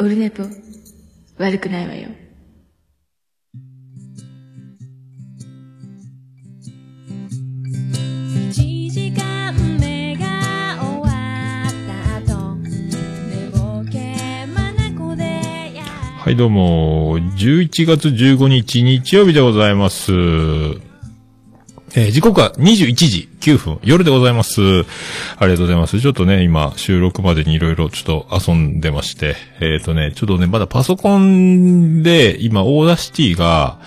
オルネポ、悪くないわよ。はい、どうも、11月15日日曜日でございます。えー時刻は21時9分、夜でございます。ありがとうございます。ちょっとね、今、収録までにいろいろちょっと遊んでまして、えっ、とね、ちょっとね、まだパソコンで、今、 Audacity が、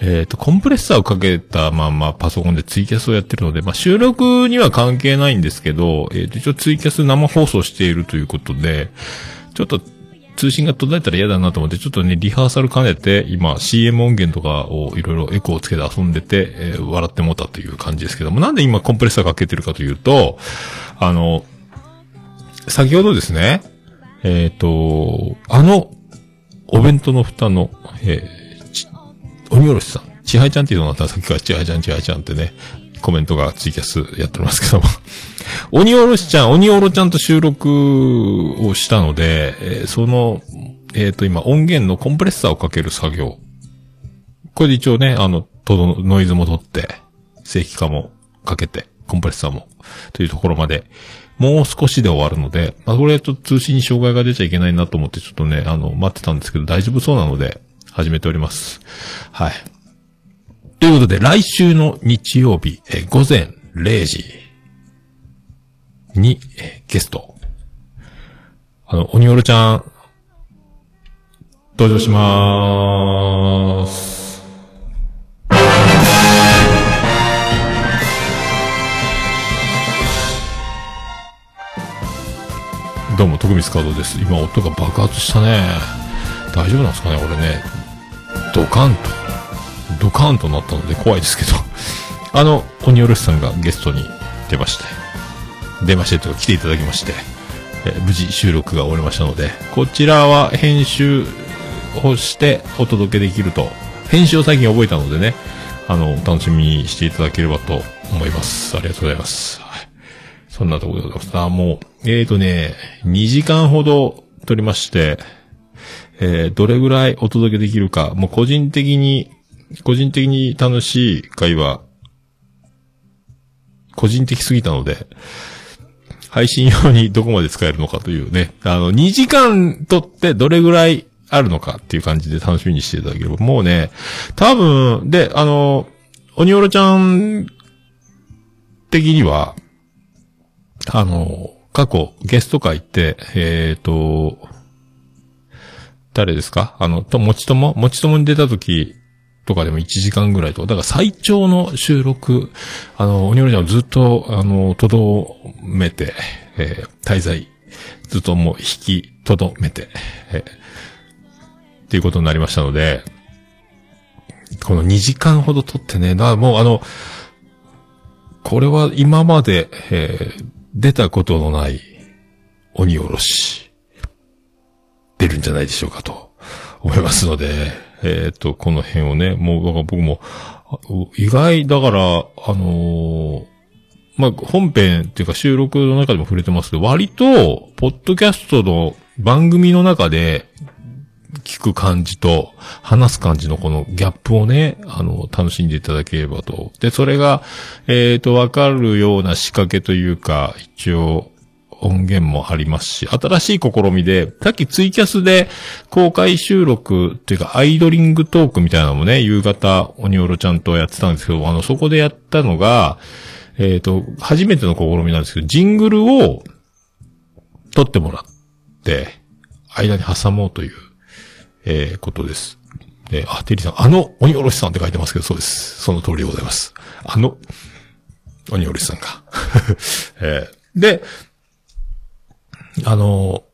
えっ、と、コンプレッサーをかけたまんまパソコンでツイキャスをやってるので、まあ、収録には関係ないんですけど、えっ、と、一応ツイキャス生放送しているということで、ちょっと通信が途絶えたら嫌だなと思って、ちょっとね、リハーサル兼ねて、今 CM 音源とかをいろいろエコーをつけて遊んでて、えー笑ってもうたという感じですけども、なんで今コンプレッサーかけてるかというと、あの、先ほどですね、えっ、と、あの、お弁当の蓋の、えーち鬼おろしさん、ちはやちゃんっていうのがあったさっきからちはやちゃんちはやちゃんってね、コメントがツイキャスやっておりますけども。鬼おろしちゃん、鬼おろちゃんと収録をしたので、えーその、えっ、と、今音源のコンプレッサーをかける作業。これで一応ね、あの、とどノイズも取って、正規化もかけて、コンプレッサーも、というところまで、もう少しで終わるので、まあ、これと通信に障害が出ちゃいけないなと思って、ちょっとね、あの、待ってたんですけど、大丈夫そうなので、始めております。はい。ということで、来週の日曜日、えー午前0時に、えーゲスト。あの、鬼おろちゃん、登場しまーす。どうも、徳光カードです。今、音が爆発したね。大丈夫なんですかね俺ね。ドカンと。ドカーンとなったので怖いですけど。あの、鬼おろしさんがゲストに出まして。出ましてというか来ていただきまして。え無事収録が終わりましたので、こちらは編集をしてお届けできると。編集を最近覚えたのでね、あの、楽しみにしていただければと思います。ありがとうございます。はい。そんなところでございます。あ、もう、えーとね、2時間ほど撮りまして、えーどれぐらいお届けできるか、もう個人的に、個人的に楽しい会話、個人的すぎたので、配信用にどこまで使えるのかというね、あの、2時間撮ってどれぐらいあるのかっていう感じで楽しみにしていただければ、もうね、多分、で、あの、鬼おろちゃん的には、あの、過去ゲスト会って、えっ、と、誰ですか？あの、と、もちとも？もちともに出た時とかでも1時間ぐらいとか、だから最長の収録、あの、鬼おろちゃんずっと、あの、とどめて、えー滞在、ずっともう引きとどめて、えーっていうことになりましたので、この2時間ほど撮ってね、だからもうあの、これは今まで、えー出たことのない鬼おろし、出るんじゃないでしょうかと思いますので、えっ、と、この辺をね、もう、だから僕も、意外、だから、あのーまあ、本編っていうか収録の中でも触れてますけど、割と、ポッドキャストの番組の中で、聞く感じと、話す感じのこのギャップをね、あの、楽しんでいただければと。で、それが、えっ、と、わかるような仕掛けというか、一応、音源もありますし、新しい試みで、さっきツイキャスで公開収録っていうか、アイドリングトークみたいなのもね、夕方、鬼おろちゃんとやってたんですけど、あの、そこでやったのが、えっ、と、初めての試みなんですけど、ジングルを撮ってもらって、間に挟もうという、えーことです。で、あ、テリーさん、あの、鬼おろしさんって書いてますけど、そうです。その通りでございます。あの、鬼おろしさんが。えーで、あの、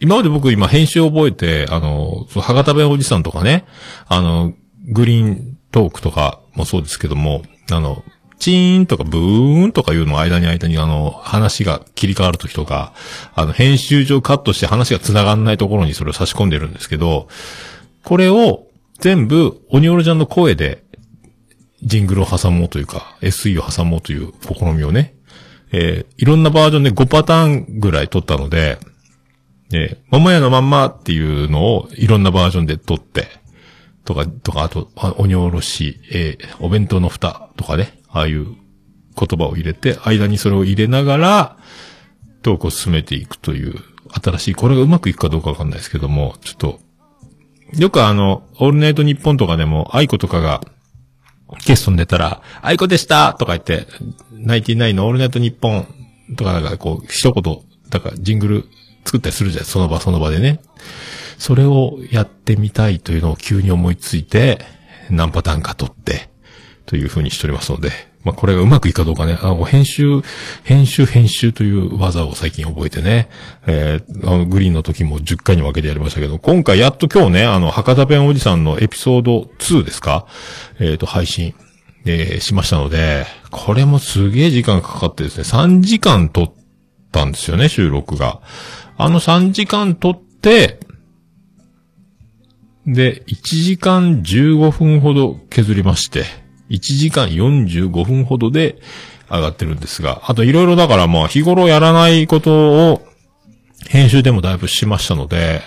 今まで僕今編集を覚えて、あの、そう博多弁おじさんとかね、あの、グリーントークとかもそうですけども、あの、チーンとかブーンとかいうの間に間にあの、話が切り替わるときとか、あの、編集上カットして話が繋がんないところにそれを差し込んでるんですけど、これを全部、鬼オロちゃんの声で、ジングルを挟もうというか、SE を挟もうという試みをね、えーいろんなバージョンで5パターンぐらい撮ったので、えー、桃屋のまんまっていうのをいろんなバージョンで撮って、とか、とか、あと、あ鬼おろし、えーお弁当の蓋とかね、ああいう言葉を入れて、間にそれを入れながら、トークを進めていくという、新しい、これがうまくいくかどうかわかんないですけども、ちょっと、よくあの、オールナイトニッポンとかでも、愛子とかが、ゲストに出たら、あいこでしたとか言って、ナインティナインのオールナイトニッポンとかなんかこう、一言、だからジングル作ったりするじゃん、その場その場でね。それをやってみたいというのを急に思いついて、何パターンか撮って、というふうにしておりますので、まあこれがうまくいくかどうかね、あの、編集、編集、編集という技を最近覚えてね、えー、あの、グリーンの時も10回に分けてやりましたけど、今回やっと今日ね、あの、博多弁おじさんのエピソード2ですか？えっ、と、配信、えーしましたので、これもすげえ時間かかってですね、3時間撮ったんですよね、収録が。あの3時間撮って、で、1時間15分ほど削りまして、1時間45分ほどで上がってるんですが、あといろいろだからまあ日頃やらないことを編集でもだいぶしましたので、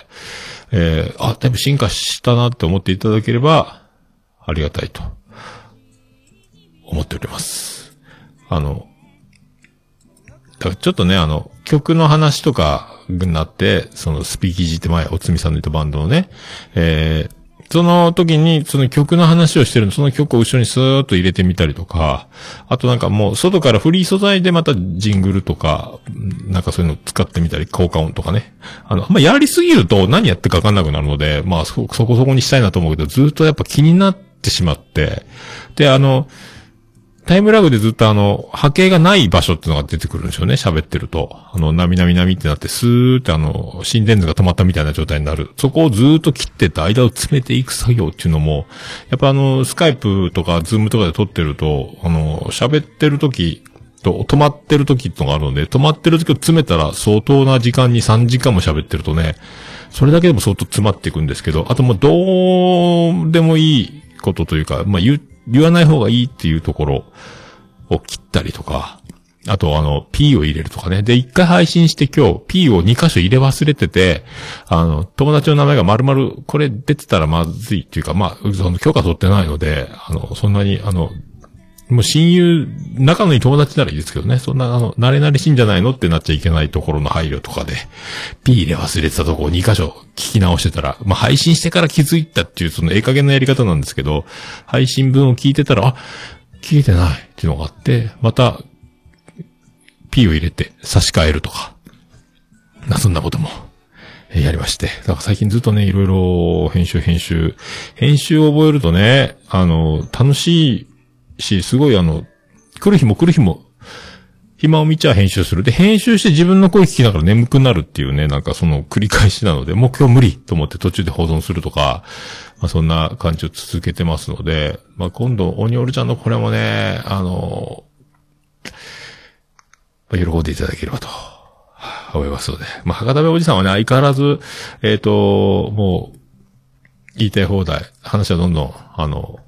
えー、あ、だいぶ進化したなって思っていただければ、ありがたいと思っております。あの、ちょっとね、あの、曲の話とかになって、そのスピーキージって前、おつみさんの言ったバンドのね、えー、その時に、その曲の話をしてるの、その曲を後ろにスーッと入れてみたりとか、あとなんかもう、外からフリー素材でまたジングルとか、なんかそういうの使ってみたり、効果音とかね。あの、まあ、やりすぎると何やってかわかんなくなるので、まあ、そ、そこそこにしたいなと思うけど、ずっとやっぱ気になってしまって、で、あの、タイムラグでずっとあの、波形がない場所っていうのが出てくるんですよね、喋ってると。あの、なみなみなみってなって、スーってあの、心電図が止まったみたいな状態になる。そこをずっと切ってって間を詰めていく作業っていうのも、やっぱあの、 Skypeとか Zoomとかで撮ってると、あの、喋ってる時と、止まってる時ってのがあるので、止まってる時を詰めたら相当な時間に3時間も喋ってるとね、それだけでも相当詰まっていくんですけど、あともうどうでもいいことというか、まあ言う、言わない方がいいっていうところを切ったりとか、あとあの、P を入れるとかね。で、一回配信して今日 P を2箇所入れ忘れてて、あの、友達の名前が丸々これ出てたらまずいっていうか、まあ、その許可取ってないので、あの、そんなに、あの、もう親友、仲のいい友達ならいいですけどね。そんな、あの、慣れ慣れしいんじゃないのってなっちゃいけないところの配慮とかで、P 入れ忘れてたとこを2箇所聞き直してたら、まあ、配信してから気づいたっていう、そのええ加減なやり方なんですけど、配信分を聞いてたら、あ、聞いてないっていうのがあって、また、P を入れて差し替えるとか、な、そんなことも、えやりまして。だから最近ずっとね、いろいろ編集編集、編集を覚えるとね、あの、楽しいし、すごいあの、来る日も来る日も、暇を見ちゃ編集する。で、編集して自分の声聞きながら眠くなるっていうね、なんかその繰り返しなので、もう今日無理と思って途中で保存するとか、まあそんな感じを続けてますので、まあ今度、オニオルちゃんのこれもね、あの、まあ喜んでいただければと、思いますので。まあ博多部おじさんはね、相変わらず、えっ、と、もう、言いたい放題、話はどんどん、あの、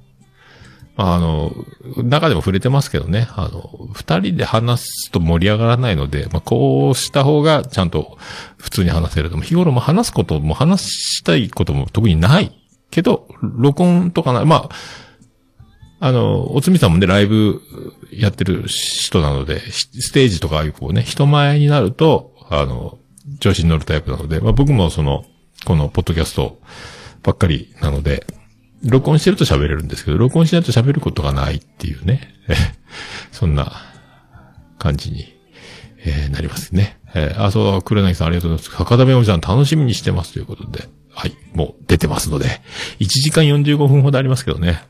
あの、中でも触れてますけどね、あの、二人で話すと盛り上がらないので、まあこうした方がちゃんと普通に話せると。日頃も話すことも話したいことも特にないけど、録音とかな、まあ、あの、おつみさんもね、ライブやってる人なので、ステージとかああいうこうね、人前になると、あの、調子に乗るタイプなので、まあ僕もその、このポッドキャストばっかりなので、録音してると喋れるんですけど、録音しないと喋ることがないっていうね、そんな感じに、えーなりますね。えーあ、そう、黒柳さんありがとうございます。博多弁おじさん楽しみにしてますということで、はい、もう出てますので、1時間45分ほどありますけどね。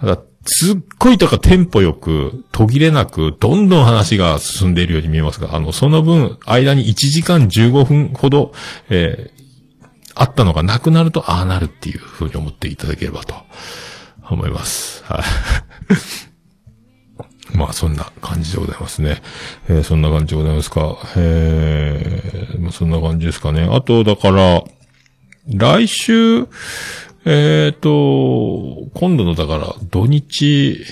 ただすっごいとかテンポよく、途切れなく、どんどん話が進んでいるように見えますが、あの、その分、間に1時間15分ほど、えーあったのがなくなると、ああなるっていうふうに思っていただければと思います。はい。まあ、そんな感じでございますね。えーそんな感じでございますか。えーまあ、そんな感じですかね。あと、だから、来週、えっ、と、今度の、だから、土日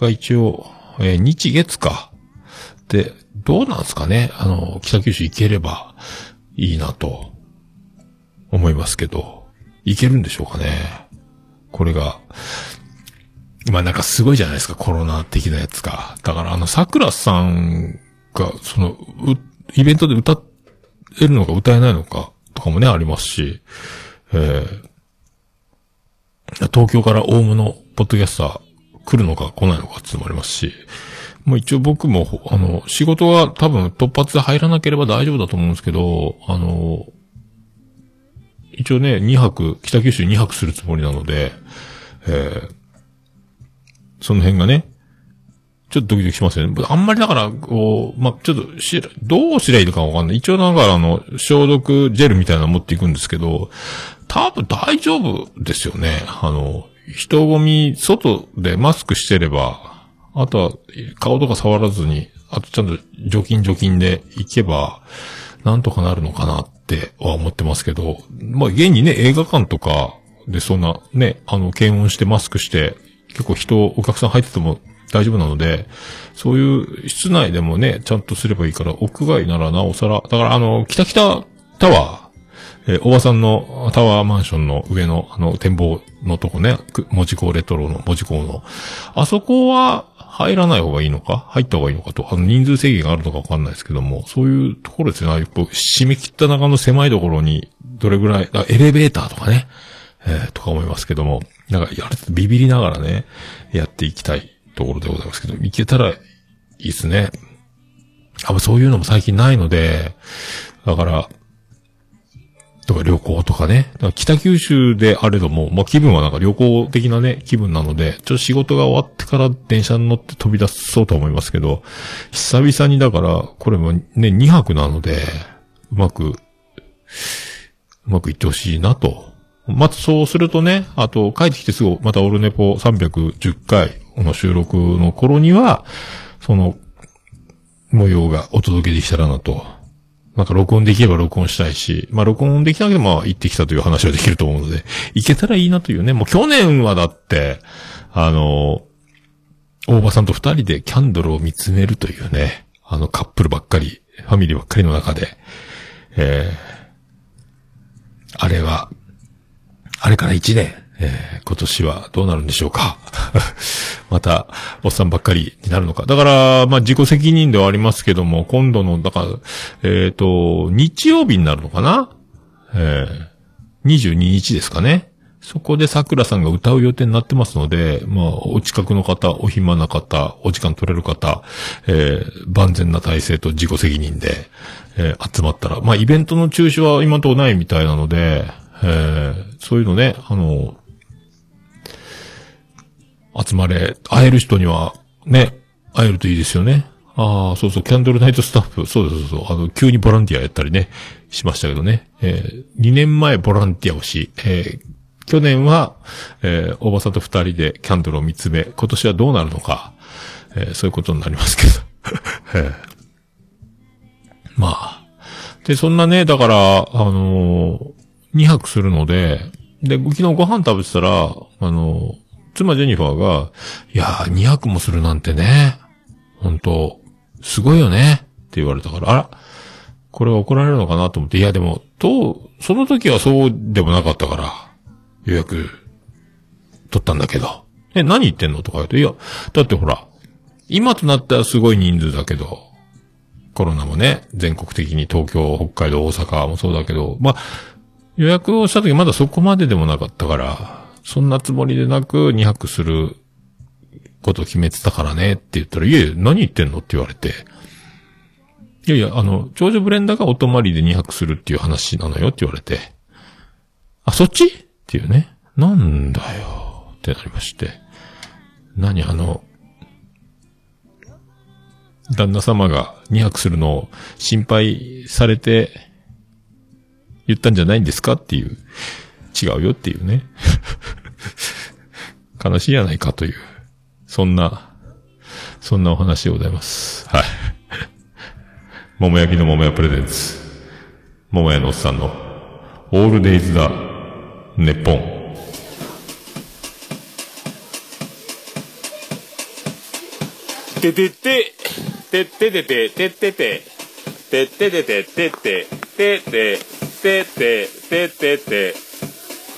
が一応、えー日月か。で、どうなんですかねあの、北九州行ければ、いいなと、思いますけど、いけるんでしょうかね。これが、まあなんかすごいじゃないですか、コロナ的なやつが。だからあの、桜さんが、その、イベントで歌えるのか歌えないのか、とかもね、ありますし、えー、東京から大物のポッドキャスター来るのか来ないのかっていうのもありますし、もう一応僕も、あの、仕事は多分突発で入らなければ大丈夫だと思うんですけど、あの、一応ね、2泊、北九州2泊するつもりなので、えー、その辺がね、ちょっとドキドキしますよね。あんまりだから、こう、まあ、ちょっとし、どうすりゃいいのかわかんない。一応だからあの、消毒ジェルみたいなの持っていくんですけど、多分大丈夫ですよね。あの、人混み、外でマスクしてれば、あとは、顔とか触らずに、あとちゃんと除菌除菌で行けば、なんとかなるのかなっっては思ってますけど、まあ、現にね、映画館とかでそんなね、あの、検温してマスクして、結構人、お客さん入ってても大丈夫なので、そういう室内でもね、ちゃんとすればいいから、屋外ならなおさら、だからあの、北北タワー、えー、おばさんのタワーマンションの上の、あの、展望のとこね、文字工レトロの文字工の。あそこは、入らない方がいいのか？入った方がいいのかと、あの人数制限があるのかわかんないですけども、そういうところですね。締め切った中の狭いところに、どれぐらい、エレベーターとかね、えー、とか思いますけども、なんか、やるビビりながらね、やっていきたいところでございますけど、いけたらいいですね。あ、そういうのも最近ないので、だから、とか旅行とかね。か北九州であれども、まあ、気分はなんか旅行的なね、気分なので、ちょっと仕事が終わってから電車に乗って飛び出そうと思いますけど、久々にだから、これもね、2泊なので、うまく、うまくいってほしいなと。まずそうするとね、あと帰ってきてすぐまたオルネポ310回の収録の頃には、その模様がお届けできたらなとなんか録音できれば録音したいし、まあ録音できなければ行ってきたという話はできると思うので、行けたらいいなというね。もう去年はだって、あの、大場さんと二人でキャンドルを見つめるというね、あのカップルばっかり、ファミリーばっかりの中で、えー、あれは、あれから一年、えー、今年はどうなるんでしょうか また、おっさんばっかりになるのか。だから、まあ、自己責任ではありますけども、今度の、だから、えっ、ー、と、日曜日になるのかなえー、22日ですかね。そこで桜さんが歌う予定になってますので、まあ、お近くの方、お暇な方、お時間取れる方、えー、万全な体制と自己責任で、えー、集まったら、まあ、イベントの中止は今とないみたいなので、えー、そういうのね、あの、集まれ、会える人には、ね、会えるといいですよね。ああ、そうそう、キャンドルナイトスタッフ、そう、そうそう、あの、急にボランティアやったりね、しましたけどね。えー、2年前ボランティアをし、えー、去年は、えー、おばさんと二人でキャンドルを見つめ、今年はどうなるのか、えー、そういうことになりますけど。えー、まあ。で、そんなね、だから、あのー、2泊するので、で、昨日ご飯食べてたら、あの妻ジェニファーが、いやー、2泊もするなんてね、本当すごいよね、って言われたから、あら、これは怒られるのかなと思って、いやでも、と、その時はそうでもなかったから、予約、取ったんだけど、え、何言ってんの？とか言うと、いや、だってほら、今となったらすごい人数だけど、コロナもね、全国的に東京、北海道、大阪もそうだけど、まあ、予約をした時まだそこまででもなかったから、そんなつもりでなく2泊することを決めてたからねって言ったら、いえ、何言ってんのって言われて。いやいや、あの、長女ブレンダーがお泊まりで2泊するっていう話なのよって言われて。あ、そっち？っていうね。なんだよってなりまして。何あの、旦那様が2泊するのを心配されて言ったんじゃないんですかっていう。違うよっていうね。悲しいやないかという、そんな、そんなお話でございます。はい。桃焼きの桃屋プレゼンツ。桃屋のおっさんの、オールデイズだ、ネッポン。ててて、てっててて、てってて、てっててて、てって、てて、てて、てて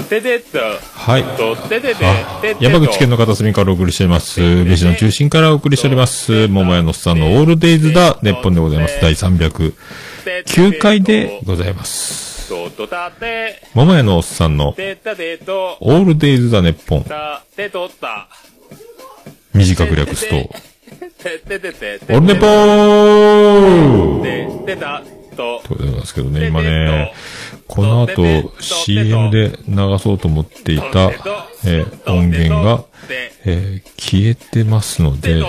て、ててと、はい。と、てててあ、ててと。山口県の片隅からお送りしております。飯の中心からお送りしております。桃屋のおっさんのオールデイズだ、日本でございます。第309回でございます。桃屋のおっさんのオールデイズだ、日本。た、てとった。短く略すと、オルネポーと、ということなんですけどね、今ね、この後 CM で流そうと思っていた、えー音源が、えー消えてますので、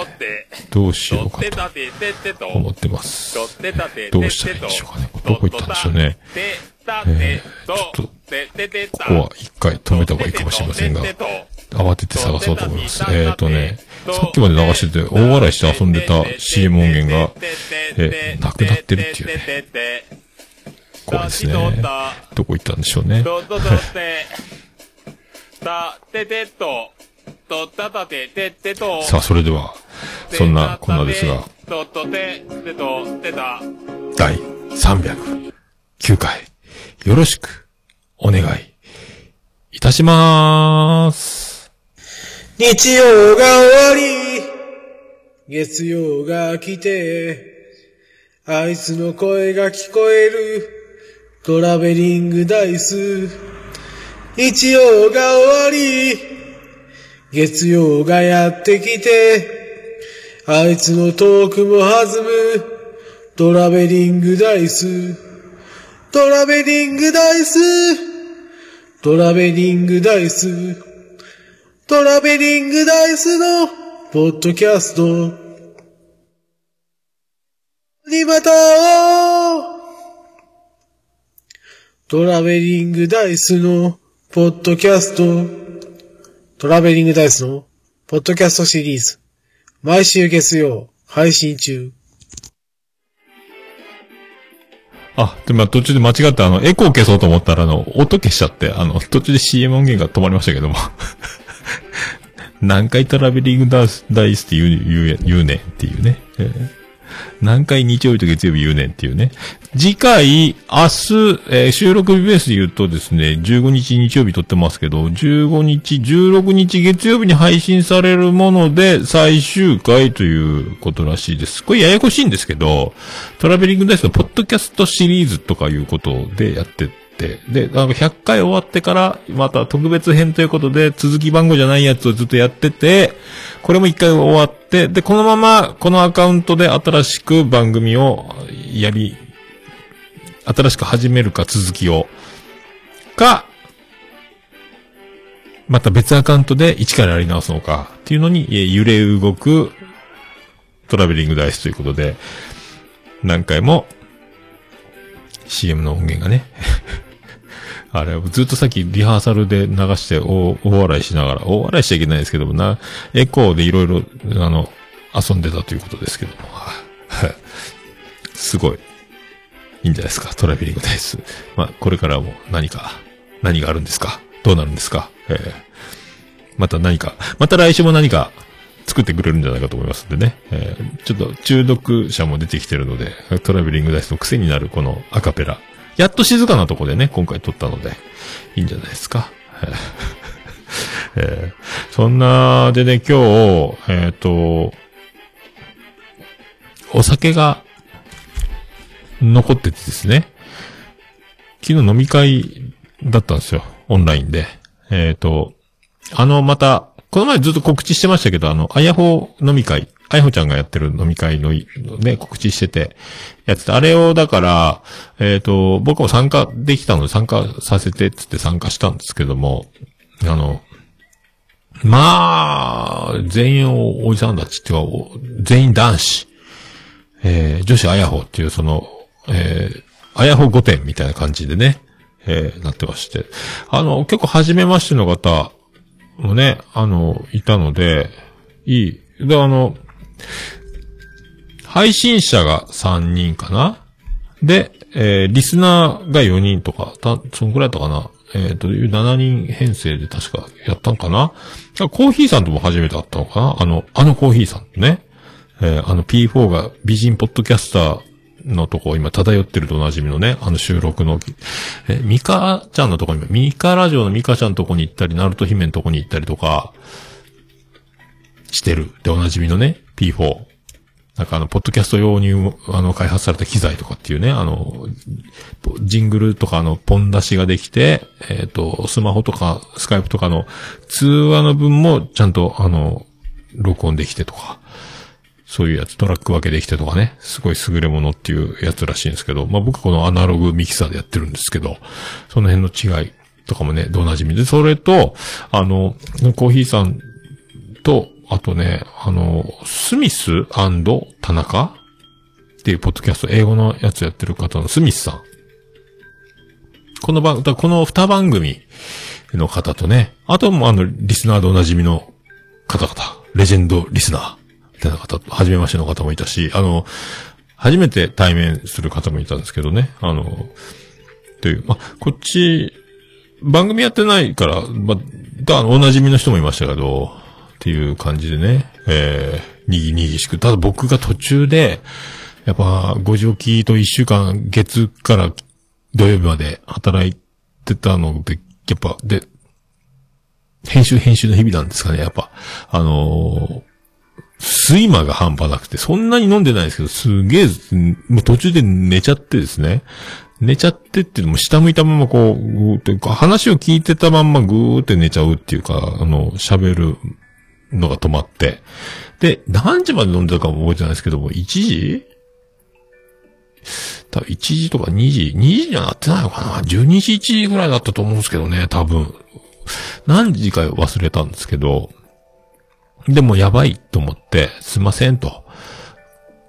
どうしようかと思ってます。どうしたらいいんでしょうかね。どこ行ったんでしょうね。えーちょっと、ここは一回止めた方がいいかもしれませんが、慌てて探そうと思います。えっ、ー、とね、さっきまで流してて大笑いして遊んでた CM 音源が、えーなくなってるっていうね。怖いですね。どこ行ったんでしょうね。とととて、た、ててと、とたたてててと。さあ、それでは、そんなこんなですが、ととて、てと、てた。第309回、よろしく、お願い、いたしまーす。日曜が終わり、月曜が来て、あいつの声が聞こえる、トラベリングダイス。日曜が終わり、月曜がやってきて、あいつのトークも弾む、トラベリングダイス。トラベリングダイス。トラベリングダイス。トラベリングダイスのポッドキャスト。にまた会おうトラベリングダイスのポッドキャスト。トラベリングダイスのポッドキャストシリーズ。毎週月曜配信中。あ、でも途中で間違ってあの、エコー消そうと思ったらあの、音消しちゃって、あの、途中で CM 音源が止まりましたけども。何回トラベリングダイスダイスって言う、言う、言うねっていうね。えー何回日曜日と月曜日言うねんっていうね。次回、明日、えー収録日ベースで言うとですね、15日日曜日撮ってますけど、15日、16日月曜日に配信されるもので最終回ということらしいです。これややこしいんですけど、トラベリングダイスのポッドキャストシリーズとかいうことでやって、で、なんか100回終わってから、また特別編ということで、続き番号じゃないやつをずっとやってて、これも1回終わって、で、このまま、このアカウントで新しく番組をやり、新しく始めるか続きを、か、また別アカウントで一からやり直すのか、っていうのに、揺れ動くトラベリングダイスということで、何回も CM の音源がね、あれ、ずっとさっきリハーサルで流して大笑いしながら、大笑いしちゃいけないですけどもな、エコーでいろいろ、あの、遊んでたということですけども。はいすごい。いいんじゃないですか、トラベリングダイス。まあ、これからも何か、何があるんですか？どうなるんですか？えーまた何か、また来週も何か作ってくれるんじゃないかと思いますんでね。えーちょっと中毒者も出てきてるので、トラベリングダイスの癖になるこのアカペラ。やっと静かなとこでね、今回撮ったので、いいんじゃないですか。えーそんな、でね、今日、えっ、と、お酒が残っててですね、昨日飲み会だったんですよ、オンラインで。えっ、と、あの、また、この前ずっと告知してましたけど、あの、あやほ飲み会、あやほちゃんがやってる飲み会の、ね、告知してて、やってた。あれを、だから、えっ、と、僕も参加できたので参加させてっつって参加したんですけども、あの、まあ、全員おおじさんたちっていうか、お全員男子。えー女子あやほっていうその、えー、あやほ5点みたいな感じでね、えーなってまして。あの、結構初めましての方もね、あの、いたので、いい。で、あの、配信者が3人かな？で、えーリスナーが4人とか、た、そんくらいだったかな？えっ、と、7人編成で確かやったんかな？コーヒーさんとも初めて会ったのかな？あの、あのコーヒーさんね。えーあの P4 が美人ポッドキャスターのとこ、今漂ってるとおなじみのね、あの収録の、え、ミカちゃんのとこに、ミカラジオのミカちゃんのとこに行ったり、ナルト姫のとこに行ったりとか、してる。で、おなじみのね、P4。なんかあの、ポッドキャスト用に、あの、開発された機材とかっていうね、あの、ジングルとかのポン出しができて、えっ、と、スマホとか、スカイプとかの通話の分もちゃんと、あの、録音できてとか、そういうやつ、トラック分けできてとかね、すごい優れものっていうやつらしいんですけど、まあ僕このアナログミキサーでやってるんですけど、その辺の違いとかもね、どおなじみで、それと、あの、コーヒーさんと、あとね、あの、スミス田中っていうポッドキャスト、英語のやつやってる方のスミスさん。この番、だこの二番組の方とね、あともあの、リスナーでおなじみの方々、レジェンドリスナー、みたいな方、はじめましての方もいたし、あの、初めて対面する方もいたんですけどね、あの、という、ま、こっち、番組やってないから、ま、だ、おなじみの人もいましたけど、っていう感じでね、えー、にぎにぎしく。ただ僕が途中で、やっぱ、5時起きと1週間、月から土曜日まで働いてたので、やっぱ、で、編集編集の日々なんですかね、やっぱ。あのー、睡魔が半端なくて、そんなに飲んでないですけど、すげえ、もう途中で寝ちゃってですね。寝ちゃってっていうのも下向いたままこう、ぐーって、話を聞いてたまんまぐーって寝ちゃうっていうか、あの、喋るのが止まって。で、何時まで飲んでたかも覚えてないですけども、1時？多分1時とか2時、2時にはなってないのかな ?12 時1時ぐらいだったと思うんですけどね、多分。何時か忘れたんですけど、でもやばいと思って、すいませんと。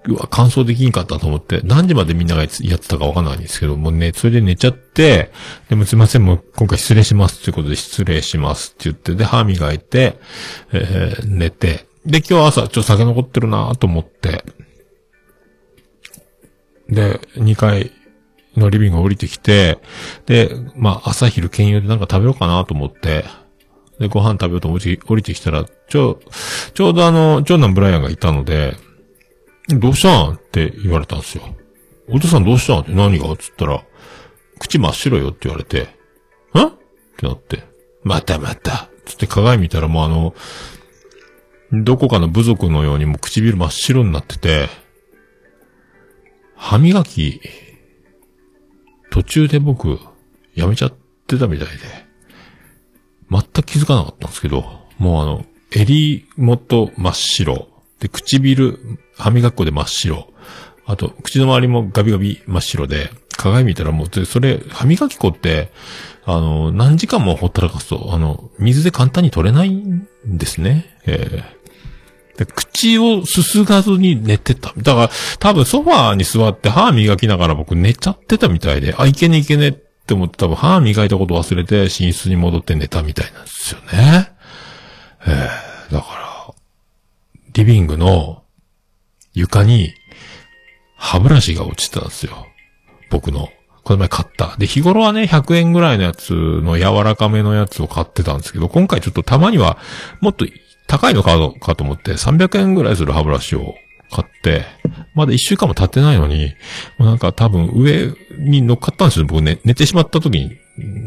うわ、乾燥できんかったと思って、何時までみんながやってたかわかんないんですけど、もうね、それで寝ちゃって、でもすいません、もう今回失礼しますということで失礼しますって言って、で、歯磨いて、えー、寝て、で、今日朝ちょっと酒残ってるなと思って、で、2階のリビング降りてきて、で、まあ、朝昼兼用でなんか食べようかなと思って、で、ご飯食べようと降りて降りてきたら、ちょ、ちょうどあの、長男ブライアンがいたので、どうしたんって言われたんですよ。お父さんどうしたんって何が？つったら、口真っ白よって言われて、んってなって、またまたつって鏡見たらもうあの、どこかの部族のようにもう唇真っ白になってて、歯磨き、途中で僕、やめちゃってたみたいで、全く気づかなかったんですけど、もうあの、襟元真っ白、で、唇、歯磨き粉で真っ白、あと、口の周りもガビガビ真っ白で、鏡見たらもう、それ、歯磨き粉って、あの、何時間もほったらかすと、あの、水で簡単に取れないんですね。えー口をすすがずに寝てた。だから、多分ソファーに座って歯磨きながら僕寝ちゃってたみたいで、あ、いけねいけねって思って多分歯磨いたこと忘れて寝室に戻って寝たみたいなんですよね。えー、だから、リビングの床に歯ブラシが落ちてたんですよ。僕の。この前買った。で、日頃はね、100円ぐらいのやつの柔らかめのやつを買ってたんですけど、今回ちょっとたまには、もっと高いの買うかと思って、300円ぐらいする歯ブラシを買って、まだ1週間も経ってないのに、もうなんか多分上に乗っかったんですよ。僕ね、寝てしまった時に、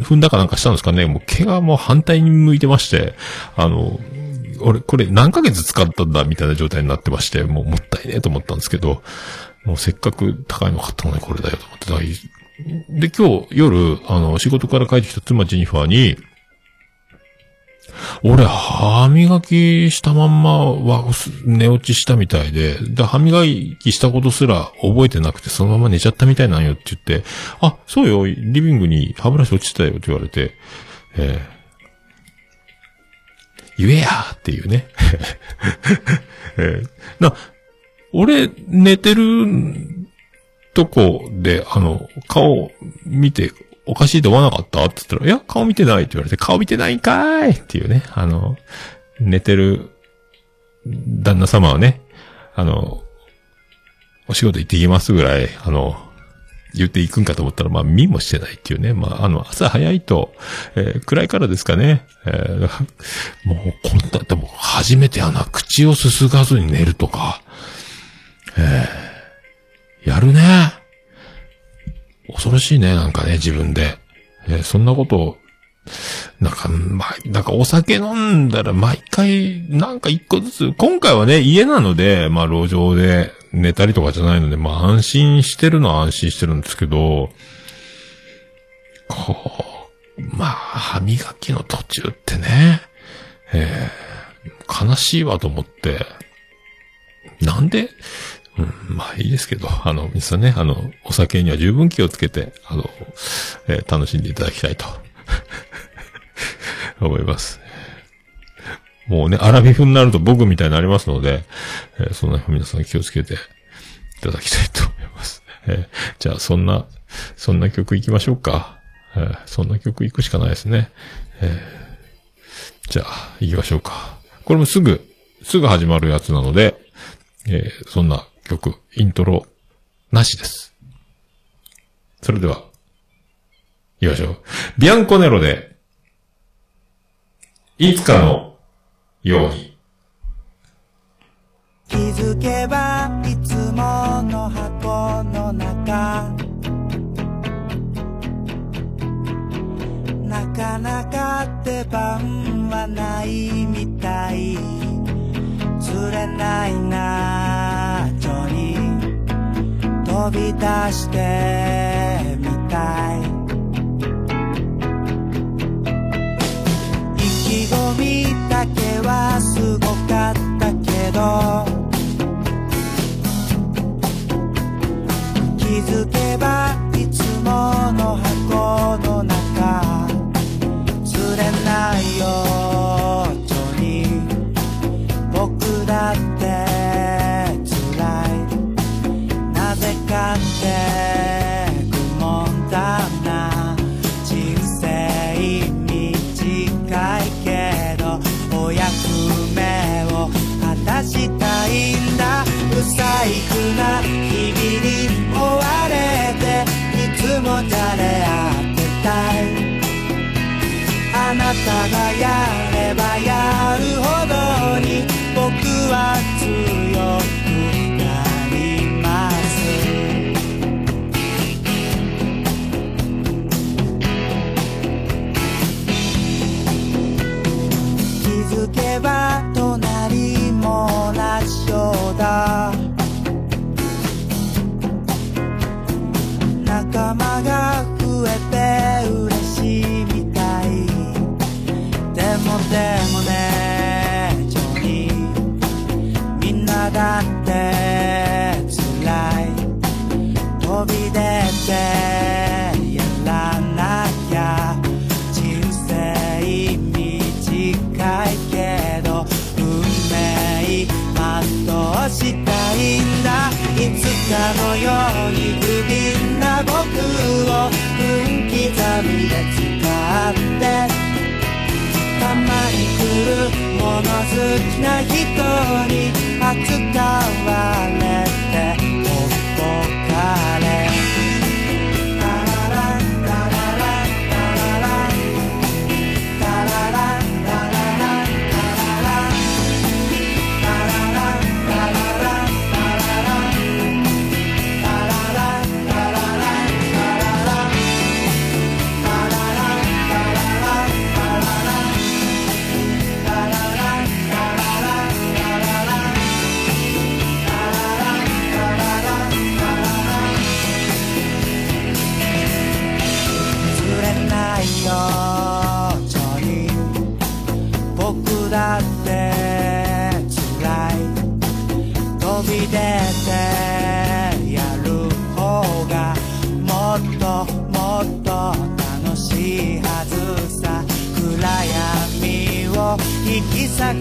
踏んだかなんかしたんですかね。もう毛がもう反対に向いてまして、あの、俺、これ何ヶ月使ったんだみたいな状態になってまして、もうもったいねえと思ったんですけど、もうせっかく高いの買ったのにこれだよと思ってた。で、今日夜、あの、仕事から帰ってきた妻ジェニファーに、俺、歯磨きしたまんまは寝落ちしたみたいで、で、歯磨きしたことすら覚えてなくて、そのまま寝ちゃったみたいなんよって言って、あ、そうよ、リビングに歯ブラシ落ちてたよって言われて、え、言えやっていうね。えー、な、俺、寝てるとこで、あの、顔見て、おかしいと思わなかった？って言ったら、いや、顔見てないって言われて、顔見てないんかいっていうね、あの、寝てる旦那様はね、あの、お仕事行ってきますぐらい、あの、言っていくんかと思ったら、まあ、見もしてないっていうね。まあ、あの、朝早いと、えー、暗いからですかね。えー、もう、こんな、でも、初めてやな、口をすすがずに寝るとか、えー、やるね。恐ろしいね、なんかね、自分で。えーそんなことを、なんか、まあ、なんかお酒飲んだら毎回、なんか一個ずつ、今回はね、家なので、まあ路上で寝たりとかじゃないので、まあ安心してるのは安心してるんですけど、こう、まあ、歯磨きの途中ってね、えー悲しいわと思って、なんで、うん、まあいいですけど、あの、皆さんね、あの、お酒には十分気をつけて、あの、えー楽しんでいただきたいと、思います。もうね、アラビフになると僕みたいになりますので、えーその辺皆さん気をつけていただきたいと思います。えーじゃあ、そんな、そんな曲行きましょうか。えーそんな曲行くしかないですね。えーじゃあ、行きましょうか。これもすぐ、すぐ始まるやつなので、えーそんな曲、イントロ、なしです。それでは、行きましょう。ビアンコネロで、いつかのように。気づけばいつもの箱の中なかなか出番はないみたい釣れないなちょに飛び出してみたい気づけがやればやるほどでもねジョニーみんなだって辛い飛び出てやらなきゃ人生短いけど運命全うしたいんだいつかのように不憫な僕を分刻みで使ってな人に扱われて引き裂かね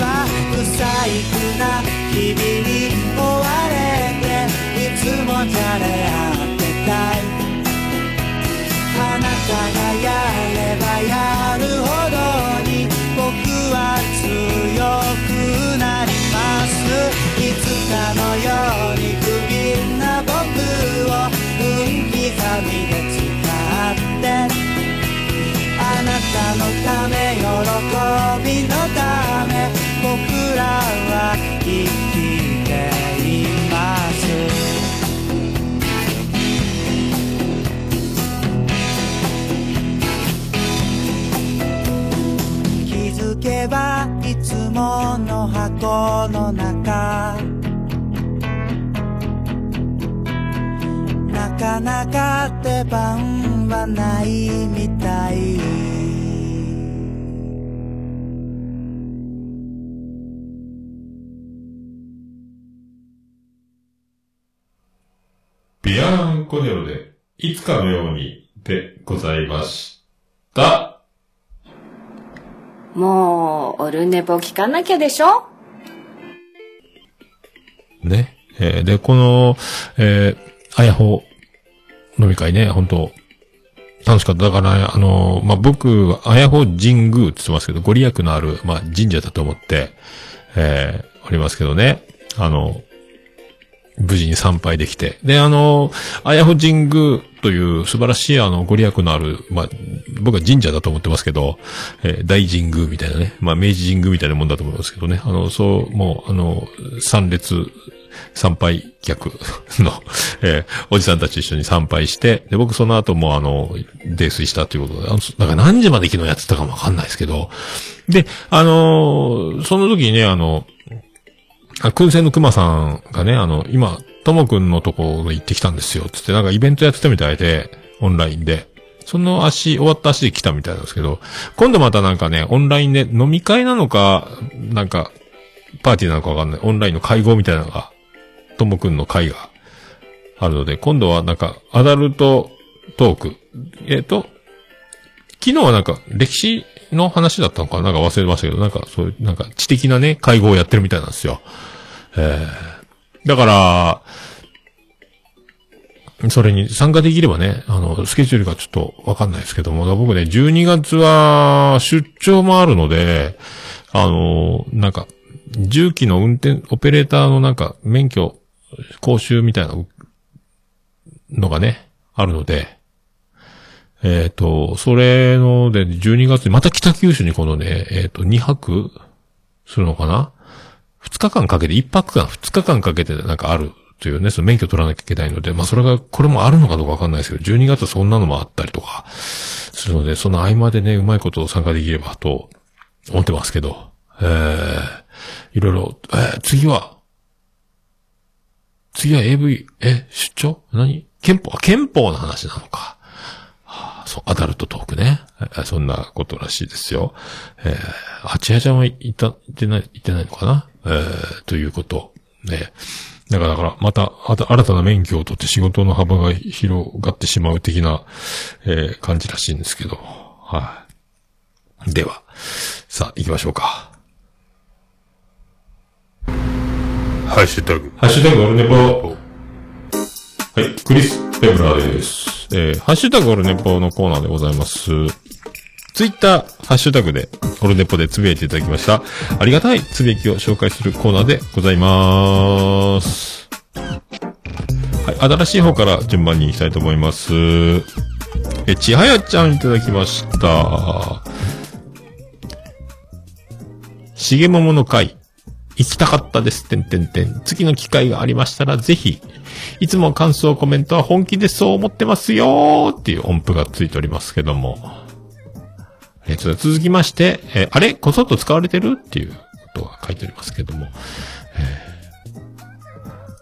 ば不細工な日々に追われていつもじゃれ合ってたいあなたがやればやるほどに僕は強くなりますいつかのように不憫な僕を分刻みで使ってあなたのため喜世の中。なかなか出番はないみたい。ビアンコネロで、いつかのようにでございました。もう、オルネポ聞かなきゃでしょ？ね。えーで、この、えー、あやほ飲み会ね、本当楽しかった。だから、あのーまあ、僕は、あやほ神宮って言ってますけど、ご利益のある、まあ、神社だと思って、えーおりますけどね。あの、無事に参拝できて。で、あの、あやほ神宮という素晴らしいあの、ご利益のある、まあ、僕は神社だと思ってますけど、えー大神宮みたいなね。まあ、明治神宮みたいなもんだと思いますけどね。あの、そう、もう、あの、参列、参拝客の、えーおじさんたち一緒に参拝して、で、僕その後もあの、泥酔したということで、あのだから何時まで昨日やってたかもわかんないですけど、で、あのーその時にね、あの、あ、燻製の熊さんがね、あの、今、ともくんのところ行ってきたんですよ、つって、なんかイベントやってたみたいで、オンラインで。その足、終わった足で来たみたいなんですけど、今度またなんかね、オンラインで飲み会なのか、なんか、パーティーなのかわかんない、オンラインの会合みたいなのが、ともくんの会があるので、今度はなんか、アダルトトーク。えっ、と、昨日はなんか、歴史の話だったのかな？んか忘れましたけど、なんかそういう、なんか知的なね、会合をやってるみたいなんですよ。えー、だから、それに参加できればね、あの、スケジュールがちょっとわかんないですけども、僕ね、12月は出張もあるので、あの、なんか、重機の運転、オペレーターのなんか、免許、講習みたいなのがね、あるので、えっ、と、それので、12月にまた北九州にこのね、えっ、と、2泊するのかな ?2 日間かけて、1泊間、2日間かけてなんかあるというね、その免許取らなきゃいけないので、まあそれが、これもあるのかどうかわかんないですけど、12月はそんなのもあったりとか、するので、その合間でね、うまいことを参加できればと思ってますけど、えー、いろいろ、えー、次は、次は AV、え、出張？何？憲法？憲法の話なのか。はあそう、アダルトトークね。えそんなことらしいですよ。えー、八谷ちゃんはいた、いってない、いってないのかな？えー、ということ。ね。だから、だから、また、あた新たな免許を取って仕事の幅が広がってしまう的な、えー、感じらしいんですけど。はい。では、さあ、行きましょうか。ハッシュタグ。ハッシュタグオルネポ。はい、クリス・ペブラーです。えー、ハッシュタグオルネポのコーナーでございます。ツイッター、ハッシュタグで、オルネポでつぶやいていただきました。ありがたいつぶやきを紹介するコーナーでございます。はい、新しい方から順番に行きたいと思います。え、ちはやちゃんいただきました。しげももの会。行きたかったです。てんてんてん。次の機会がありましたら、ぜひ。いつも感想コメントは本気でそう思ってますよーっていう音符がついておりますけども。えー続きまして、えーあれ？こそっと使われてる？っていうことが書いてありますけども。えー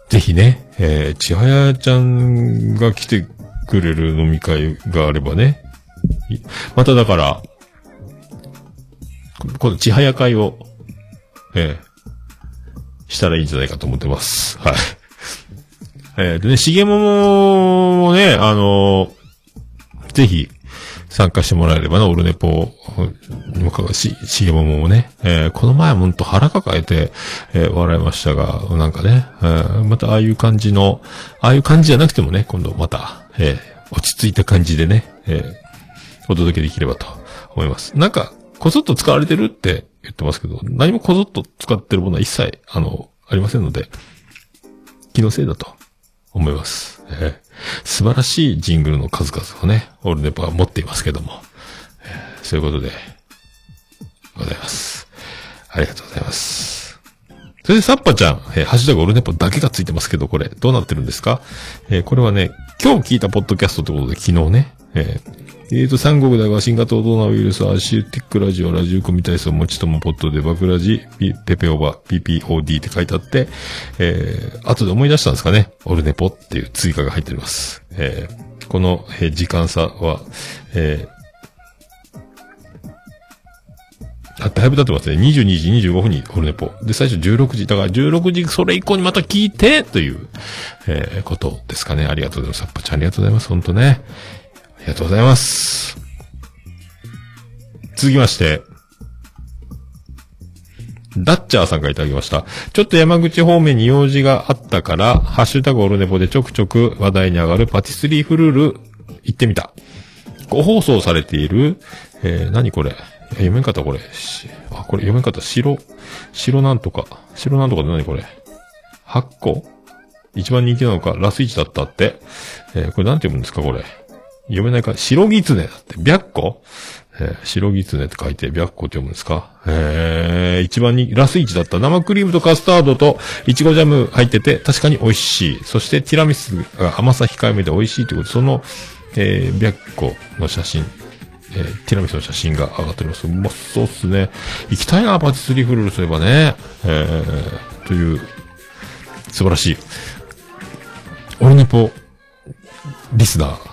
ぜひね、えー、ちはやちゃんが来てくれる飲み会があればね。まただから、このちはや会を、えーしたらいいんじゃないかと思ってます。はい。えー、でね、しげもももね、あのーぜひ、参加してもらえればな、オルネポにもかかし、しげもももね、えーこの前はほんと腹抱えて、えー笑いましたが、なんかね、えーまたああいう感じの、ああいう感じじゃなくてもね、今度また、え落ち着いた感じでね、えお届けできればと思います。なんか、こそっと使われてるって言ってますけど、何もこそっと使ってるものは一切、あの、ありませんので、気のせいだと思います。えー素晴らしいジングルの数々をね、オールネポは持っていますけども、えーそういうことで、ございます。ありがとうございます。それで、サッパちゃん、えーハッシュタグオルネポだけがついてますけど、これ、どうなってるんですか？えーこれはね、今日聞いたポッドキャストってことで、昨日ね、えーえーと、三国だが新型コロナウイルス、アシュティックラジオ、ラジオコミ体操、もちともポットで、バクラジ、ペペオバ、PPOD って書いてあって、えー、後で思い出したんですかね。オルネポっていう追加が入っております。えー、この、えー時間差は、えー、あ、だいぶ経ってますね。22時25分にオルネポ。で、最初16時。だから16時、それ以降にまた聞いて、という、えー、ことですかね。ありがとうございます。サッパちゃんありがとうございます。本当ね。ありがとうございます。続きまして、ダッチャーさんからいただきました。ちょっと山口方面に用事があったから、ハッシュタグオルネポでちょくちょく話題に上がるパティスリーフルール行ってみた。ご放送されている、えー、何これ？読めんかったこれ。あ、これ読めんかった。白、白なんとか。白なんとかって何これ ?8 個？一番人気なのか、ラス1だったって。えーこれなんて読むんですかこれ？読めないか。白狐だって。白虎えー白狐って書いて、白虎って読むんですか？えー、一番に、ラス1だった。生クリームとカスタードとイチゴジャム入ってて、確かに美味しい。そしてティラミスが甘さ控えめで美味しいということで、その、えー、白虎の写真、えーティラミスの写真が上がっております。うまそうっすね。行きたいな、パティスリーフルールそういえばね。えー、という、素晴らしい。オルネポ、リスナー、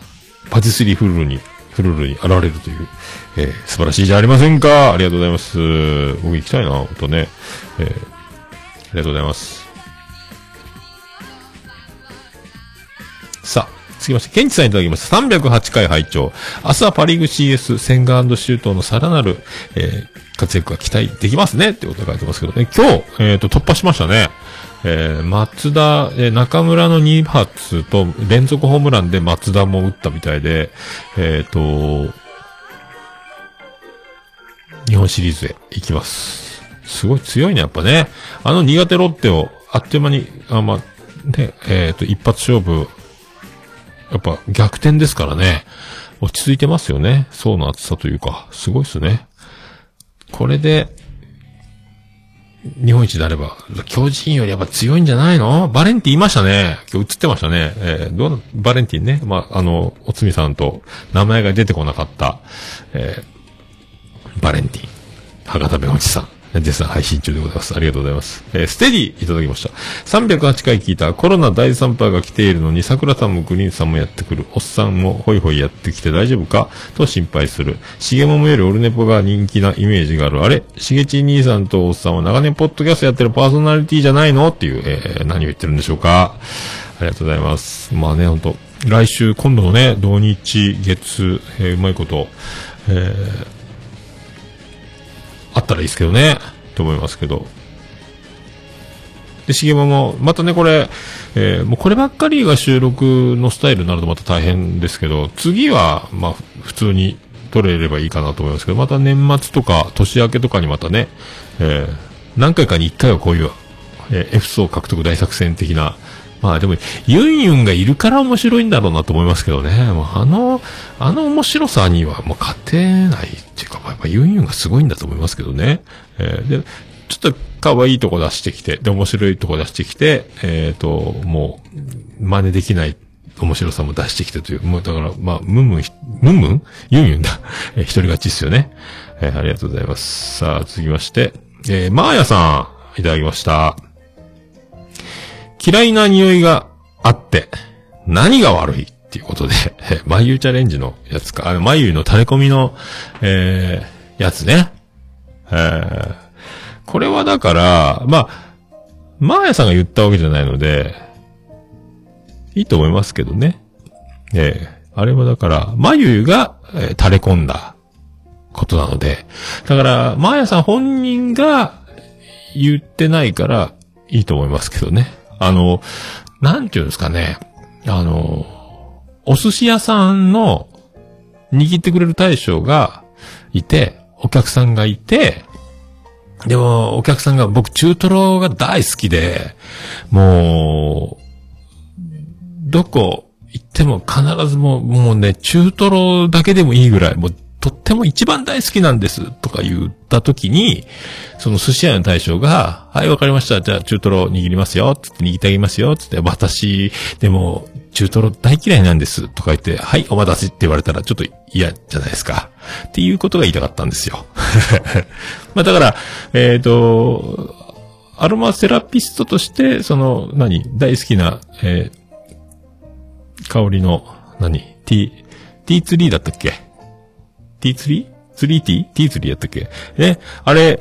パティスリーフルルに、フルルに現れるという、えー素晴らしいじゃありませんか。ありがとうございます。僕行きたいな、ほんとね。えーありがとうございます。さあ、続きまして、ケンチさんいただきました。308回拝聴明日はパリーグ CS、センガーシュートのさらなる、えー活躍が期待できますねってことが書いてますけどね。今日、えっ、と、突破しましたね。えー松田、えー中村の2発と連続ホームランで松田も打ったみたいで、えっ、と、日本シリーズへ行きます。すごい強いね、やっぱね。あの苦手ロッテをあっという間に、あ、まあ、ね、えっ、と、一発勝負、やっぱ逆転ですからね。落ち着いてますよね。層の厚さというか、すごいっすね。これで、日本一であれば、巨人よりやっぱ強いんじゃないの？バレンティンいましたね。今日映ってましたね。えーどうな、バレンティンね。まあ、あの、おつみさんと名前が出てこなかった、えーバレンティン。博多弁おじさん。絶賛配信中でございます。ありがとうございます。えーステディいただきました。308回聞いたコロナ第3波が来ているのに桜さんもグリーンさんもやってくる。おっさんもホイホイやってきて大丈夫か？と心配する。しげももよりオルネポが人気なイメージがある。あれ？しげち兄さんとおっさんは長年ポッドキャストやってるパーソナリティじゃないの？っていう、えー何を言ってるんでしょうか？ありがとうございます。まあね、本当来週、今度のね、土日、月、えーうまいこと、えーあったらいいですけどね、と思いますけど。で、しげもも、またね、これ、えーもうこればっかりが収録のスタイルになるとまた大変ですけど、次は、まあ、普通に撮れればいいかなと思いますけど、また年末とか年明けとかにまたね、えー何回かに一回はこういう、えー F 層獲得大作戦的な、まあでも、ユンユンがいるから面白いんだろうなと思いますけどね。もうあの、あの面白さにはもう勝てないっていうか、まあ、やっぱユンユンがすごいんだと思いますけどね。えーで、ちょっと可愛いとこ出してきて、で、面白いとこ出してきて、えっ、と、もう、真似できない面白さも出してきてという、もうだから、まあ、ムンムン、ムンムン？ユンユンだ。えー一人勝ちですよね。えーありがとうございます。さあ、続きまして、えー、マーヤさん、いただきました。嫌いな匂いがあって、何が悪い？っていうことで、えー眉チャレンジのやつか、あの、眉の垂れ込みの、えーやつね。えーこれはだから、まあ、マーヤさんが言ったわけじゃないので、いいと思いますけどね。ええあれはだから、眉が、えー垂れ込んだことなので、だから、マーヤさん本人が言ってないからいいと思いますけどね。あの、なんていうんですかね。あの、お寿司屋さんの握ってくれる大将がいて、お客さんがいて、でも、お客さんが、僕、中トロが大好きで、もう、どこ行っても必ずもう、もうね、中トロだけでもいいぐらい、もう、とっても一番大好きなんです、とか言った時に、その寿司屋の大将が、はい、わかりました。じゃあ、中トロ握りますよ、つって握ってあげますよ、つって、私、でも、中トロ大嫌いなんです。とか言って、はい、お待たせって言われたらちょっと嫌じゃないですか。っていうことが言いたかったんですよ。まあだから、えっ、と、アロマセラピストとして、その、何、大好きな、えー香りの、何 ?t、t ツリーだったっけ ?t ツリー ?3t?t ツリーやったっけ？ね、あれ、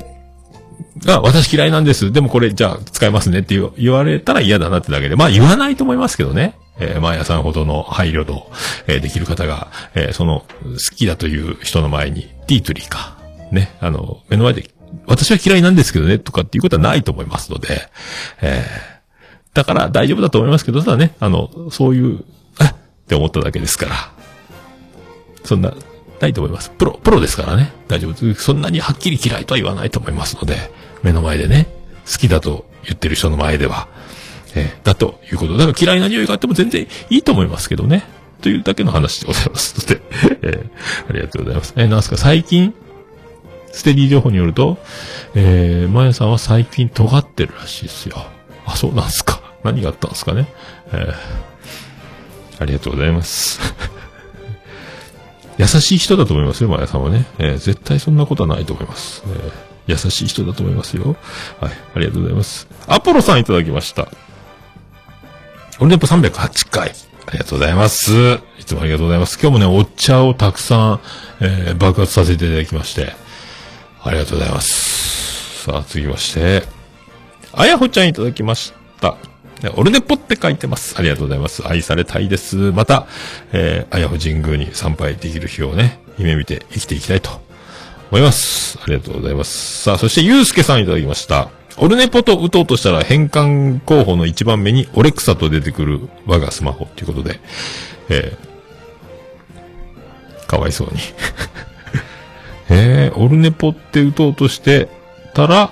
が、私嫌いなんです。でもこれ、じゃあ、使いますねって言われたら嫌だなってだけで。まあ、言わないと思いますけどね。えー、マーヤさんほどの配慮度、えーできる方が、えーその、好きだという人の前に、ティートリーか。ね。あの、目の前で、私は嫌いなんですけどね、とかっていうことはないと思いますので、えーだから大丈夫だと思いますけど、ただね、あの、そういう、あっって思っただけですから。そんな、ないと思います。プロ、プロですからね。大丈夫。そんなにはっきり嫌いとは言わないと思いますので、目の前でね、好きだと言ってる人の前では、えだということ。だから嫌いな匂いがあっても全然いいと思いますけどね。というだけの話でございますので、えーありがとうございます。えーなんすか、最近、ステディ情報によると、えー、マヤさんは最近尖ってるらしいですよ。あ、そうなんすか。何があったんすかね。えーありがとうございます。優しい人だと思いますよ、マヤさんはね。えー絶対そんなことはないと思います。えー優しい人だと思いますよ。はい、ありがとうございます。アポロさんいただきました。オルネポ308回。ありがとうございます。いつもありがとうございます。今日もね、お茶をたくさん、えー爆発させていただきまして、ありがとうございます。さあ、続きまして、あやほちゃんいただきました。オルネポって書いてます。ありがとうございます。愛されたいです。また、えー、あやほ神宮に参拝できる日をね、夢見て生きていきたいと思います。ありがとうございます。さあ、そしてゆうすけさんいただきました。オルネポと打とうとしたら変換候補の一番目にオレクサと出てくる我がスマホということで、えー、かわいそうに。えー、オルネポって打とうとしてたら、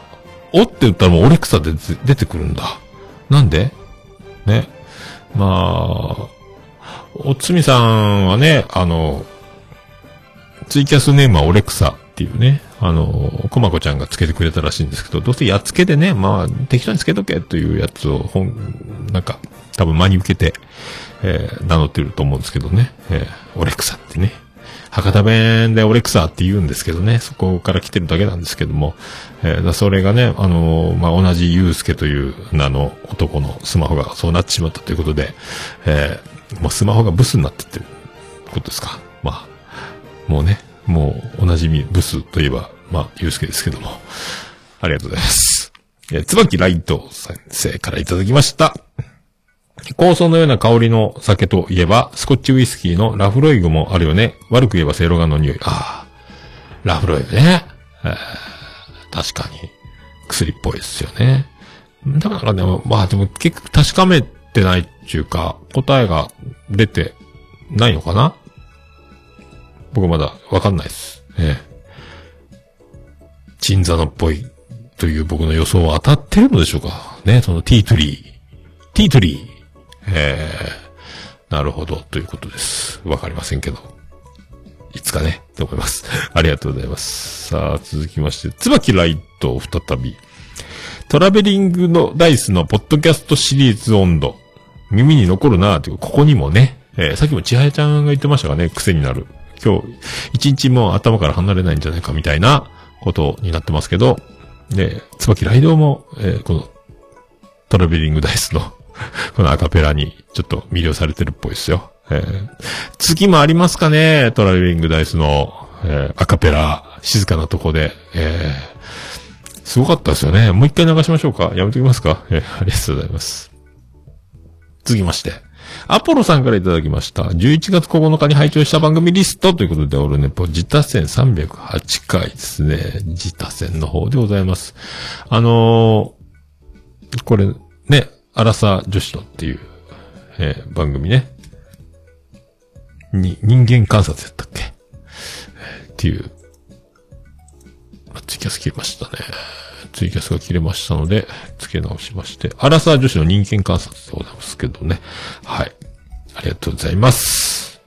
おって打ったらもうオレクサで出てくるんだ。なんで？ね。まあ、おつみさんはね、あの、ツイキャスネームはオレクサっていうね、あの、コマコちゃんがつけてくれたらしいんですけど、どうせやっつけでね、まあ、適当につけとけというやつを、本、なんか、多分真に受けて、えー名乗ってると思うんですけどね、えーオレクサってね。博多弁でオレクサって言うんですけどね、そこから来てるだけなんですけども、えーそれがね、あのーまあ、同じユウスケという名の男のスマホがそうなってしまったということで、えーもうスマホがブスになってってることですか。まあ、もうね、もうおなじみブスといえば、まあ、ユウスケですけども、ありがとうございます。えー、椿ライト先生からいただきました。香草のような香りの酒といえば、スコッチウイスキーのラフロイグもあるよね。悪く言えばセイロガンの匂い。ああ、ラフロイグね。確かに、薬っぽいですよね。だからね、まあでも結局確かめてないっていうか、答えが出てないのかな僕まだわかんないです。ええ。チンザノっぽいという僕の予想は当たってるのでしょうかね、そのティートリー。ティートリー。ええなるほど、ということです。わかりませんけど。いつかね、と思います。ありがとうございます。さあ、続きまして、椿ライト、再び。トラベリングのダイスのポッドキャストシリーズ温度。耳に残るなという、ここにもね、えーさっきも千早ちゃんが言ってましたがね、癖になる。今日、一日も頭から離れないんじゃないかみたいなことになってますけど、で、椿ライドも、えーこの、トラベリングダイスの、このアカペラにちょっと魅了されてるっぽいですよ。えー次もありますかねトラベリングダイスの、えーアカペラ、静かなとこで、えーすごかったですよね。もう一回流しましょうかやめときますかえーありがとうございます。続きまして。アポロさんからいただきました。11月9日に拝聴した番組リストということで、オルネポ、自他戦308回ですね。自他戦の方でございます。あのーこれ、ね、アラサー女子のっていう、えー番組ね。に、人間観察やったっけ、っていう、まあツイキャス切れましたね。ツイキャスが切れましたので、付け直しまして、アラサー女子の人間観察でございますけどね。はい。ありがとうございます。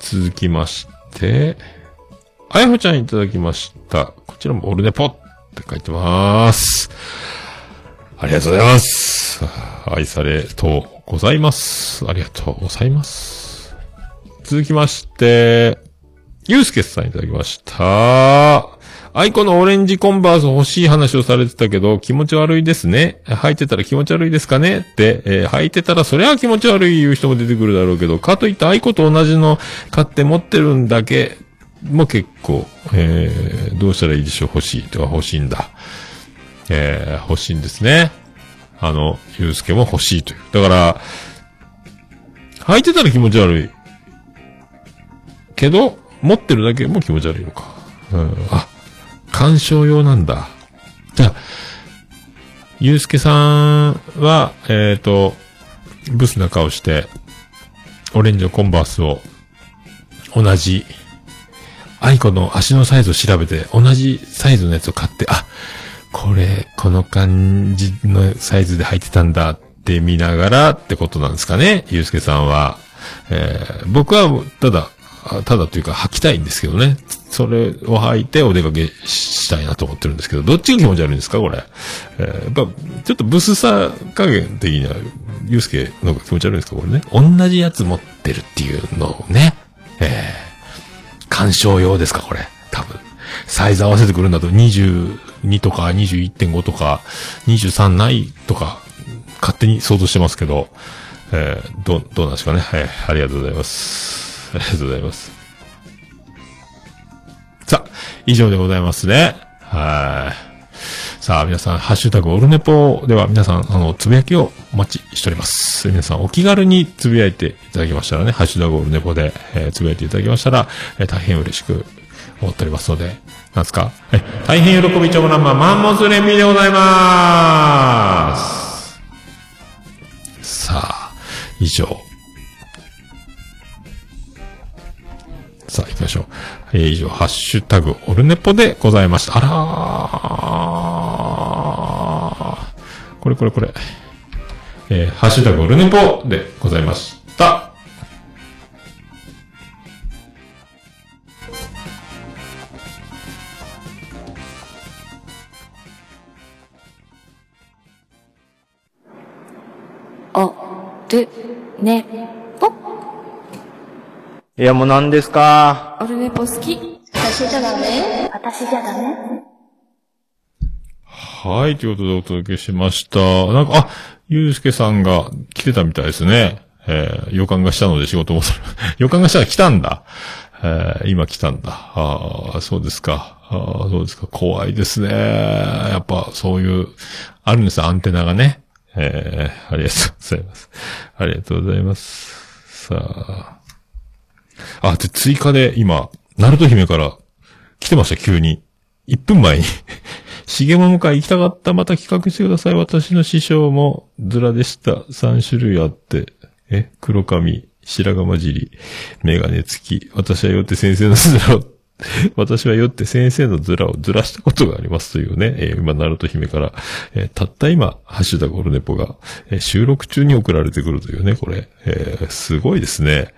続きまして、あやほちゃんいただきました。こちらもオルネポって書いてます。ありがとうございます。愛されとうございます。ありがとうございます。続きまして、ゆうすけさんいただきました。アイコのオレンジコンバース欲しい話をされてたけど、気持ち悪いですね。履いてたら気持ち悪いですかね？って、えー履いてたらそれは気持ち悪い言う人も出てくるだろうけど、かといってアイコと同じの買って持ってるんだけも結構、えーどうしたらいいでしょう？欲しいとか欲しいんだ。えー欲しいんですね。あの、ゆうすけも欲しいという。だから、履いてたら気持ち悪い。けど、持ってるだけも気持ち悪いのか。うん、あ、鑑賞用なんだ。じゃあ、ゆうすけさんは、えっ、と、ブスな顔して、オレンジのコンバースを、同じ、アイコの足のサイズを調べて、同じサイズのやつを買って、あ、これ、この感じのサイズで履いてたんだって見ながらってことなんですかね、ゆうすけさんは。えー僕は、ただ、ただというか履きたいんですけどね。それを履いてお出かけしたいなと思ってるんですけど、どっちが気持ち悪いんですかこれ？えーやっぱ、ちょっとブスさ加減的には、ゆうすけの方が気持ち悪いんですかこれね？同じやつ持ってるっていうのをね。えー鑑賞用ですかこれ？多分。サイズ合わせてくるんだと22とか21.5とか23ないとか、勝手に想像してますけど、えーど、どうなんですかね？はい、ありがとうございます。ありがとうございます。さあ、以上でございますね。はい。さあ、皆さん、ハッシュタグオルネポでは皆さん、あの、つぶやきをお待ちしております。皆さん、お気軽につぶやいていただきましたらね、ハッシュタグオルネポで、えーつぶやいていただきましたら、えー大変嬉しく思っておりますので、なんすか？はい。大変喜びちょもらんま、マンモスレミでございまーす。さあ、以上。さあ、行きましょう。えー以上、ハッシュタグ、オルネポでございました。あらー。これこれこれ。えーハッシュタグ、オルネポでございました。お、る、ね、いや、もう何ですか？オルネポ好き。私じゃダメ？私じゃダメ？はい、ということでお届けしました。なんか、あ、ゆうすけさんが来てたみたいですね。えー予感がしたので仕事もする。予感がしたら来たんだ。えー今来たんだ。ああ、そうですか。ああ、そうですか。怖いですね。やっぱ、そういう、あるんですよ、アンテナがね。えーありがとうございます。ありがとうございます。さあ。あ、で、追加で今、ナルト姫から来てました、急に。1分前に。しげもも会行きたかった。また企画してください。私の師匠もズラでした。3種類あって。え、黒髪、白髪尻、メガネ付き。私はよって先生のズラを、私はよって先生のズラをずらしたことがありますというね。えー今、ナルト姫から、えーたった今、ハッシュタグオルネポが、えー収録中に送られてくるというね、これ。えすごいですね。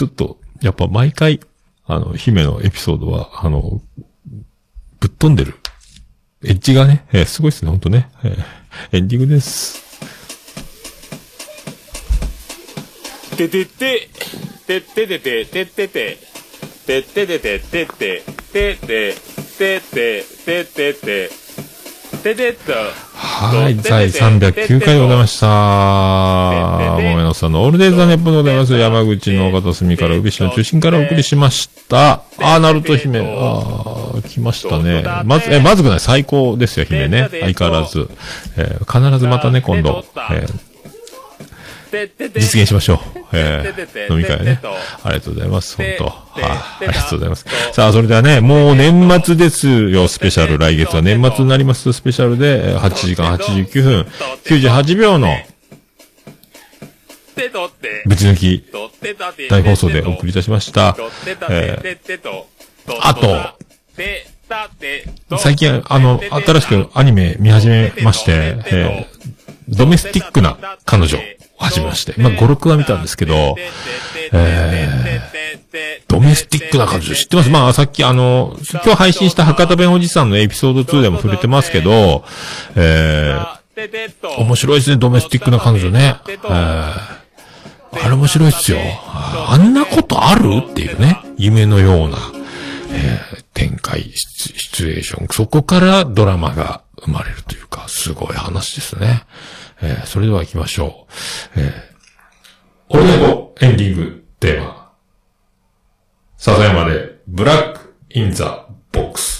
ちょっと、やっぱ毎回、あの、姫のエピソードは、あの、ぶっ飛んでる。エッジがね、えーすごいですね、ほんとね。えーエンディングです。ててて、てててて、ててて、てててて、てて、てて、てて、ててて、ててと。はい、第309回でございました。もめのさんのオールデイズ・ザ・ネッポでございます。山口の片隅から、宇部市の中心からお送りしました。あー、ナルト姫。あー、来ましたね。まず、え、まずくない最高ですよ、姫ね。相変わらず。えー必ずまたね、今度、えー実現しましょう。えー、飲み会ね。ありがとうございます。本当。はい、ありがとうございます。さあ、それではね、もう年末ですよ、スペシャル。来月は年末になります、スペシャルで、えー8時間89分、98秒のぶち抜き。大放送でお送りいたしました。えー。あと、最近、あの、新しくアニメ見始めまして、えードメスティックな彼女。を始めまして、まあ、5、6話見たんですけど、えー、ドメスティックな彼女知ってますまあ、さっきあの、今日配信した博多弁おじさんのエピソード2でも触れてますけど、えー、面白いですね、ドメスティックな彼女ね。えーあれ面白いっすよ。あんなことある？っていうね、夢のような、えー展開シ、シチュエーション。そこからドラマが生まれるというか、すごい話ですね。えーそれでは行きましょう。えー、オルネポエンディングテーマ。笹山で、ブラックインザボックス。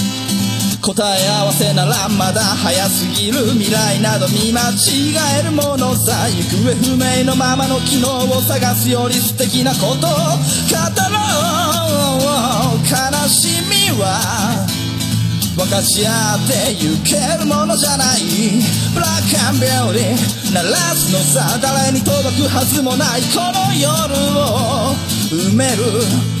答え合わせならまだ早すぎる未来など見間違えるものさ行方不明のままの昨日を探すより素敵なこと語ろう。悲しみは分かち合ってゆけるものじゃない。ブラックアン。ビューティー鳴らすのさ誰に届くはずもない。この夜を埋める。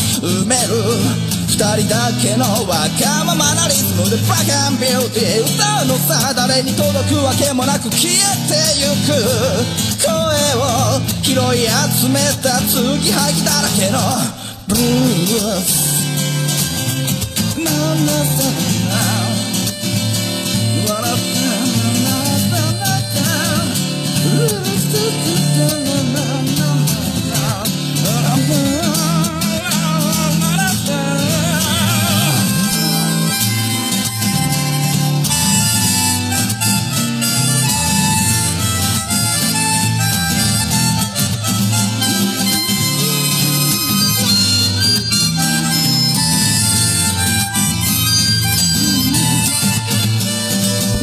埋める二人だけのわがままなリズムでブラックアンビューティー歌うのさ誰に届くわけもなく消えてゆく。声を拾い集めた継ぎはぎだらけのブルース。なんださ笑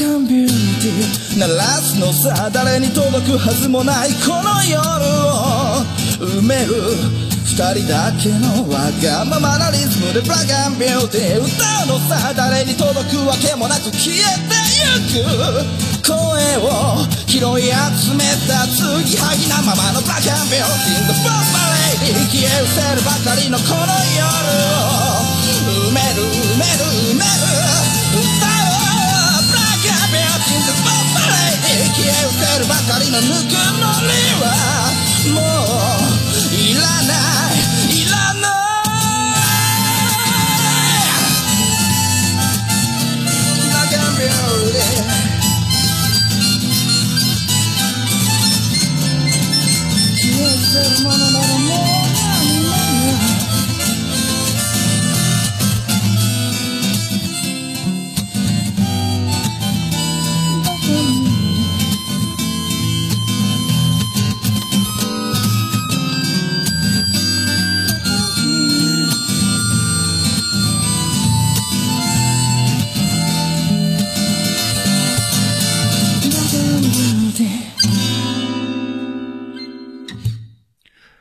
ブラックアンビューティー鳴らすのさ誰に届くはずもないこの夜を埋める二人だけのわがままなリズムでブラッンビューティー歌うのさ誰に届くわけもなく消えてゆく声を拾い集めた継ぎはぎなままのブラッンビューティー The f o r m a Lady 消え失せるばかりのこの夜を埋める埋める埋める消え失せるばかりのぬくもりはもういらないいらないブラックアンビューティー消え失せるものなら